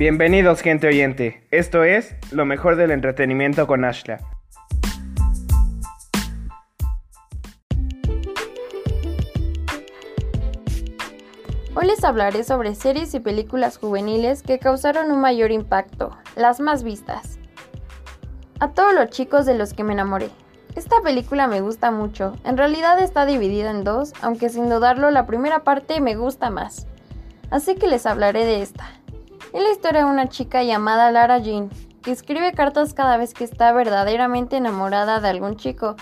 Bienvenidos gente oyente, esto es lo mejor del entretenimiento con Ashla. Hoy les hablaré sobre series y películas juveniles que causaron un mayor impacto, las más vistas. A todos los chicos de los que me enamoré. Esta película me gusta mucho, en realidad está dividida en dos, aunque sin dudarlo la primera parte me gusta más. Así que les hablaré de esta. Es la historia de una chica llamada Lara Jean, que escribe cartas cada vez que está verdaderamente enamorada de algún chico.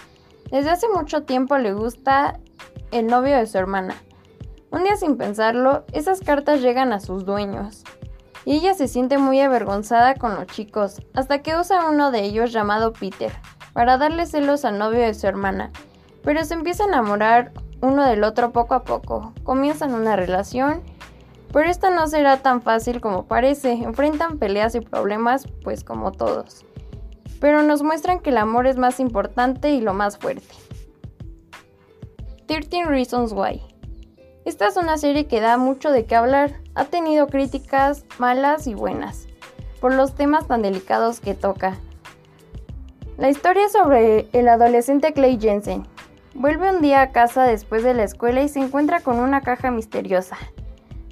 Desde hace mucho tiempo le gusta el novio de su hermana. Un día sin pensarlo, esas cartas llegan a sus dueños. Y ella se siente muy avergonzada con los chicos, hasta que usa uno de ellos llamado Peter, para darle celos al novio de su hermana. Pero se empieza a enamorar uno del otro poco a poco, comienzan una relación pero esta no será tan fácil como parece, enfrentan peleas y problemas pues como todos. Pero nos muestran que el amor es más importante y lo más fuerte. 13 Reasons Why. Esta es una serie que da mucho de qué hablar, ha tenido críticas malas y buenas, por los temas tan delicados que toca. La historia es sobre el adolescente Clay Jensen. Vuelve un día a casa después de la escuela y se encuentra con una caja misteriosa.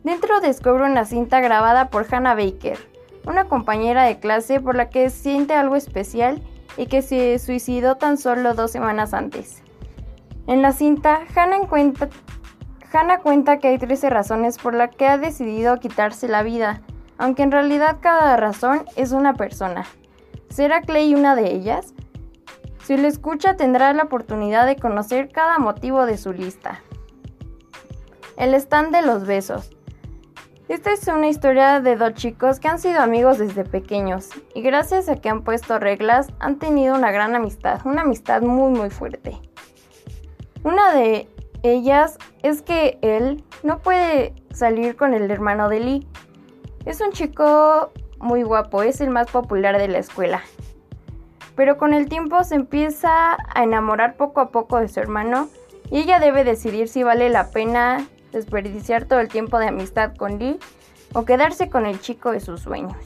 Dentro descubre una cinta grabada por Hannah Baker, una compañera de clase por la que siente algo especial y que se suicidó tan solo dos semanas antes. En la cinta, Hannah cuenta, que hay 13 razones por las que ha decidido quitarse la vida, aunque en realidad cada razón es una persona. ¿Será Clay una de ellas? Si lo escucha tendrá la oportunidad de conocer cada motivo de su lista. El stand de los besos. Esta es una historia de dos chicos que han sido amigos desde pequeños y gracias a que han puesto reglas han tenido una gran amistad, una amistad muy muy fuerte. Una de ellas es que él no puede salir con el hermano de Lee. Es un chico muy guapo, es el más popular de la escuela. Pero con el tiempo se empieza a enamorar poco a poco de su hermano y ella debe decidir si vale la pena desperdiciar todo el tiempo de amistad con Lee o quedarse con el chico de sus sueños.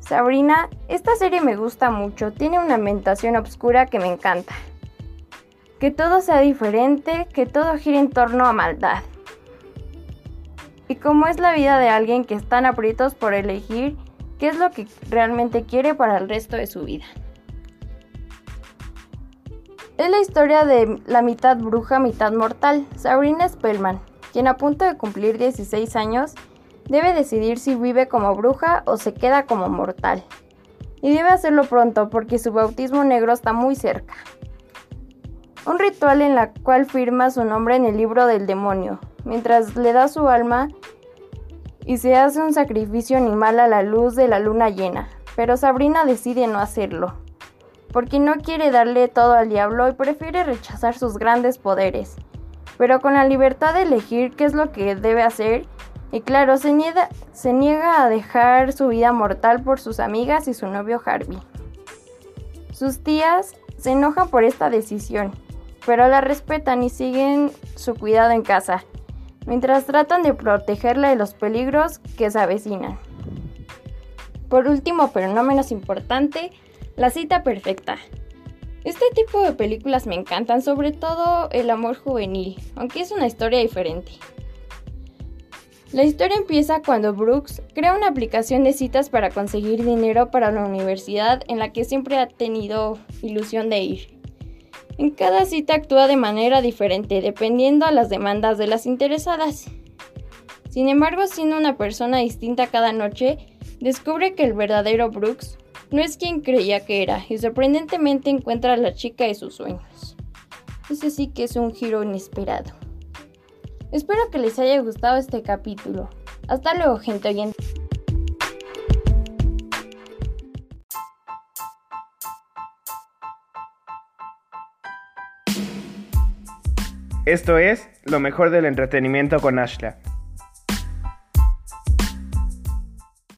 Sabrina, esta serie me gusta mucho, tiene una ambientación oscura que me encanta. Que todo sea diferente, que todo gire en torno a maldad. Y cómo es la vida de alguien que están aprietos por elegir qué es lo que realmente quiere para el resto de su vida. Es la historia de la mitad bruja, mitad mortal, Sabrina Spellman, quien a punto de cumplir 16 años debe decidir si vive como bruja o se queda como mortal. Y debe hacerlo pronto porque su bautismo negro está muy cerca. Un ritual en la cual firma su nombre en el libro del demonio, mientras le da su alma y se hace un sacrificio animal a la luz de la luna llena, pero Sabrina decide no hacerlo porque no quiere darle todo al diablo y prefiere rechazar sus grandes poderes, pero con la libertad de elegir qué es lo que debe hacer, y claro, se niega, se niega a dejar su vida mortal por sus amigas y su novio Harvey. Sus tías se enojan por esta decisión, pero la respetan y siguen su cuidado en casa, mientras tratan de protegerla de los peligros que se avecinan. Por último, pero no menos importante, la cita perfecta. Este tipo de películas me encantan, sobre todo el amor juvenil, aunque es una historia diferente. La historia empieza cuando Brooks crea una aplicación de citas para conseguir dinero para la universidad en la que siempre ha tenido ilusión de ir. En cada cita actúa de manera diferente dependiendo a las demandas de las interesadas. Sin embargo, siendo una persona distinta cada noche, descubre que el verdadero Brooks no es quien creía que era y sorprendentemente encuentra a la chica de sus sueños. Ese sí que es un giro inesperado. Espero que les haya gustado este capítulo. Hasta luego, gente oyente. Esto es lo mejor del entretenimiento con Ashla.